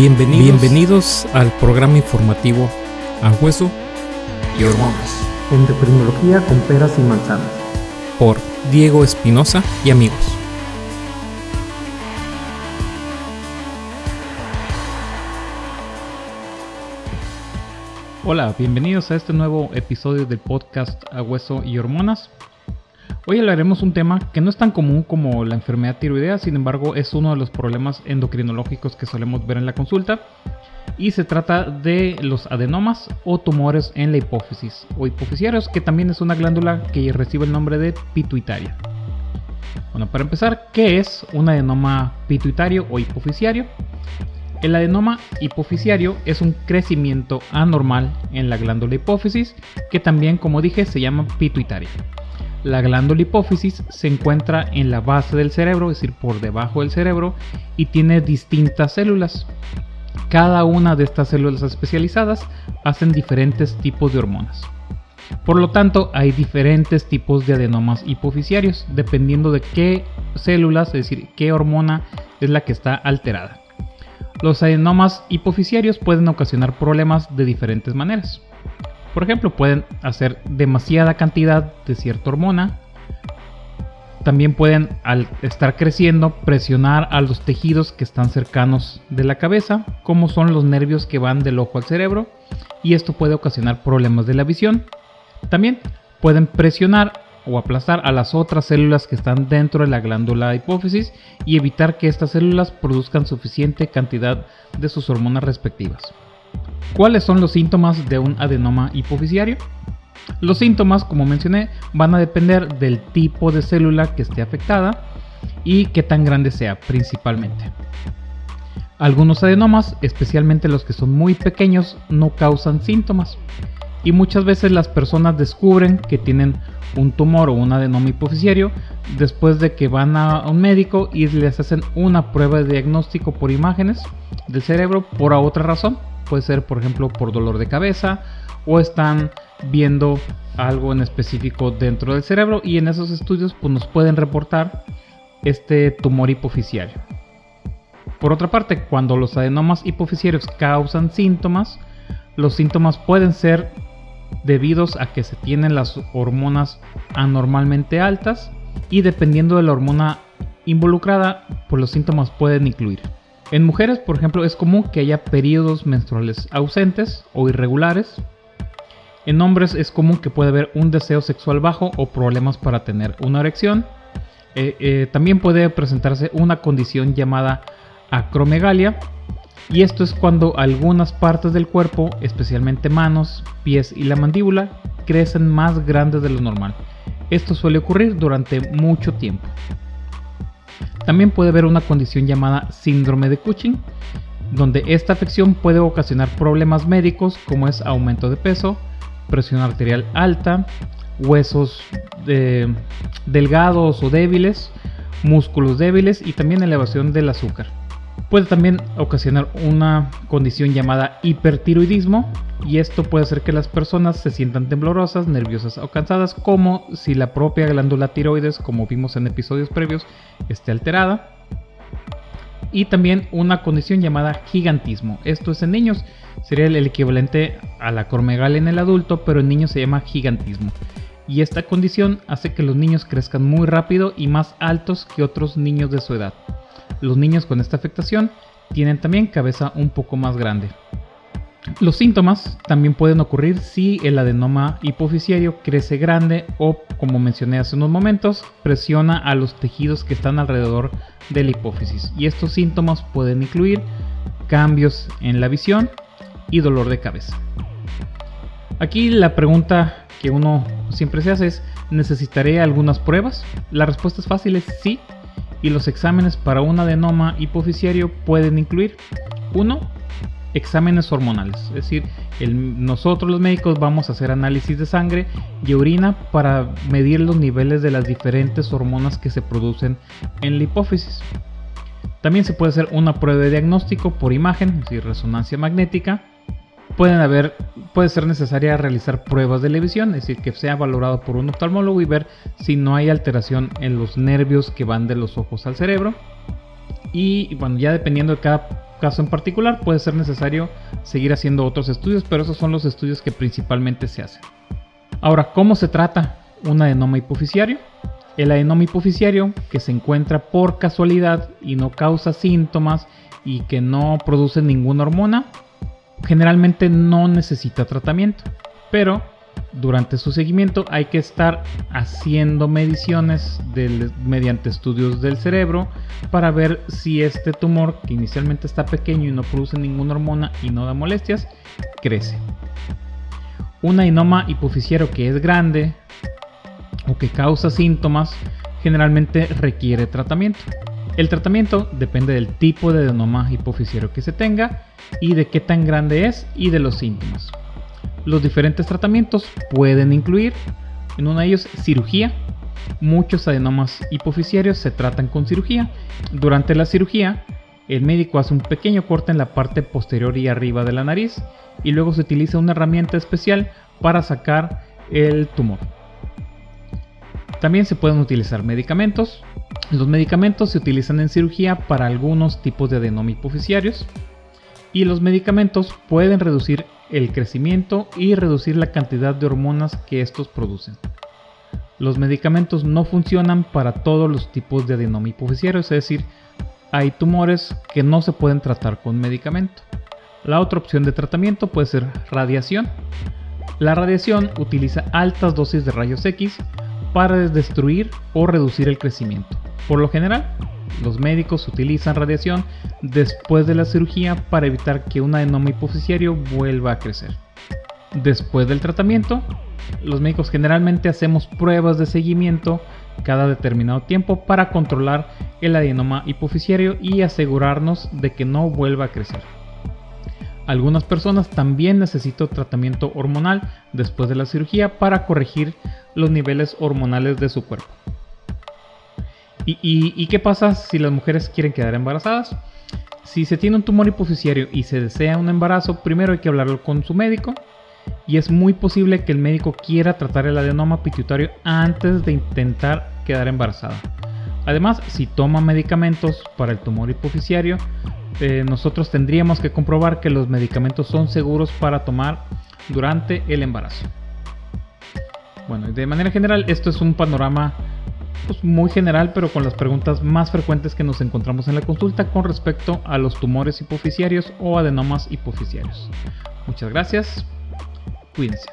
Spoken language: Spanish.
Bienvenidos, bienvenidos al programa informativo A Hueso y Hormonas. Endocrinología con peras y manzanas. Por Diego Espinosa y amigos. Hola, bienvenidos a este nuevo episodio del podcast A Hueso y Hormonas. Hoy hablaremos un tema que no es tan común como la enfermedad tiroidea, sin embargo es uno de los problemas endocrinológicos que solemos ver en la consulta y se trata de los adenomas o tumores en la hipófisis o hipofisiarios, que también es una glándula que recibe el nombre de pituitaria. Bueno, para empezar, ¿qué es un adenoma pituitario o hipofisiario? El adenoma hipofisiario es un crecimiento anormal en la glándula hipófisis que también, como dije, se llama pituitaria. La glándula hipófisis se encuentra en la base del cerebro, es decir, por debajo del cerebro, y tiene distintas células. Cada una de estas células especializadas hacen diferentes tipos de hormonas. Por lo tanto, hay diferentes tipos de adenomas hipofisiarios, dependiendo de qué células, es decir, qué hormona es la que está alterada. Los adenomas hipofisiarios pueden ocasionar problemas de diferentes maneras. Por ejemplo, pueden hacer demasiada cantidad de cierta hormona. También pueden, al estar creciendo, presionar a los tejidos que están cercanos de la cabeza, como son los nervios que van del ojo al cerebro, y esto puede ocasionar problemas de la visión. También pueden presionar o aplastar a las otras células que están dentro de la glándula hipófisis y evitar que estas células produzcan suficiente cantidad de sus hormonas respectivas. ¿Cuáles son los síntomas de un adenoma hipofisiario? Los síntomas, como mencioné, van a depender del tipo de célula que esté afectada y qué tan grande sea principalmente. Algunos adenomas, especialmente los que son muy pequeños, no causan síntomas y muchas veces las personas descubren que tienen un tumor o un adenoma hipofisiario después de que van a un médico y les hacen una prueba de diagnóstico por imágenes del cerebro por otra razón puede ser por ejemplo por dolor de cabeza o están viendo algo en específico dentro del cerebro y en esos estudios pues, nos pueden reportar este tumor hipofisiario. Por otra parte, cuando los adenomas hipofisiarios causan síntomas, los síntomas pueden ser debidos a que se tienen las hormonas anormalmente altas y dependiendo de la hormona involucrada, pues los síntomas pueden incluir en mujeres, por ejemplo, es común que haya periodos menstruales ausentes o irregulares. En hombres es común que pueda haber un deseo sexual bajo o problemas para tener una erección. Eh, eh, también puede presentarse una condición llamada acromegalia. Y esto es cuando algunas partes del cuerpo, especialmente manos, pies y la mandíbula, crecen más grandes de lo normal. Esto suele ocurrir durante mucho tiempo. También puede haber una condición llamada síndrome de Cushing, donde esta afección puede ocasionar problemas médicos como es aumento de peso, presión arterial alta, huesos eh, delgados o débiles, músculos débiles y también elevación del azúcar. Puede también ocasionar una condición llamada hipertiroidismo y esto puede hacer que las personas se sientan temblorosas, nerviosas o cansadas como si la propia glándula tiroides, como vimos en episodios previos, esté alterada. Y también una condición llamada gigantismo. Esto es en niños, sería el equivalente a la cormegal en el adulto, pero en niños se llama gigantismo. Y esta condición hace que los niños crezcan muy rápido y más altos que otros niños de su edad. Los niños con esta afectación tienen también cabeza un poco más grande. Los síntomas también pueden ocurrir si el adenoma hipofisiario crece grande o, como mencioné hace unos momentos, presiona a los tejidos que están alrededor de la hipófisis. Y estos síntomas pueden incluir cambios en la visión y dolor de cabeza. Aquí la pregunta que uno siempre se hace es, ¿necesitaré algunas pruebas? La respuesta es fácil, sí, y los exámenes para un adenoma hipofisiario pueden incluir 1. Exámenes hormonales, es decir, nosotros los médicos vamos a hacer análisis de sangre y orina para medir los niveles de las diferentes hormonas que se producen en la hipófisis. También se puede hacer una prueba de diagnóstico por imagen, es decir, resonancia magnética, pueden haber, puede ser necesaria realizar pruebas de la visión, es decir, que sea valorado por un oftalmólogo y ver si no hay alteración en los nervios que van de los ojos al cerebro. Y bueno, ya dependiendo de cada caso en particular puede ser necesario seguir haciendo otros estudios, pero esos son los estudios que principalmente se hacen. Ahora, ¿cómo se trata un adenoma hipoficiario? El adenoma hipoficiario que se encuentra por casualidad y no causa síntomas y que no produce ninguna hormona, generalmente no necesita tratamiento, pero durante su seguimiento hay que estar haciendo mediciones mediante estudios del cerebro para ver si este tumor, que inicialmente está pequeño y no produce ninguna hormona y no da molestias, crece. Un adenoma hipofisiero que es grande o que causa síntomas generalmente requiere tratamiento. El tratamiento depende del tipo de adenoma hipofisiero que se tenga y de qué tan grande es y de los síntomas. Los diferentes tratamientos pueden incluir, en uno de ellos, cirugía. Muchos adenomas hipofisiarios se tratan con cirugía. Durante la cirugía, el médico hace un pequeño corte en la parte posterior y arriba de la nariz y luego se utiliza una herramienta especial para sacar el tumor. También se pueden utilizar medicamentos. Los medicamentos se utilizan en cirugía para algunos tipos de adenoma hipofisiarios y los medicamentos pueden reducir el crecimiento y reducir la cantidad de hormonas que estos producen. Los medicamentos no funcionan para todos los tipos de adenoma hipofisiario, es decir, hay tumores que no se pueden tratar con medicamento. La otra opción de tratamiento puede ser radiación. La radiación utiliza altas dosis de rayos X para destruir o reducir el crecimiento. Por lo general, los médicos utilizan radiación después de la cirugía para evitar que un adenoma hipofisiario vuelva a crecer. Después del tratamiento, los médicos generalmente hacemos pruebas de seguimiento cada determinado tiempo para controlar el adenoma hipofisiario y asegurarnos de que no vuelva a crecer. Algunas personas también necesitan tratamiento hormonal después de la cirugía para corregir los niveles hormonales de su cuerpo. ¿Y, qué pasa si las mujeres quieren quedar embarazadas? Si se tiene un tumor hipofisiario y se desea un embarazo, primero hay que hablarlo con su médico y es muy posible que el médico quiera tratar el adenoma pituitario antes de intentar quedar embarazada. Además, si toma medicamentos para el tumor hipofisiario, eh, nosotros tendríamos que comprobar que los medicamentos son seguros para tomar durante el embarazo. Bueno, de manera general, esto es un panorama pues, muy general, pero con las preguntas más frecuentes que nos encontramos en la consulta con respecto a los tumores hipoficiarios o adenomas hipoficiarios. Muchas gracias. Cuídense.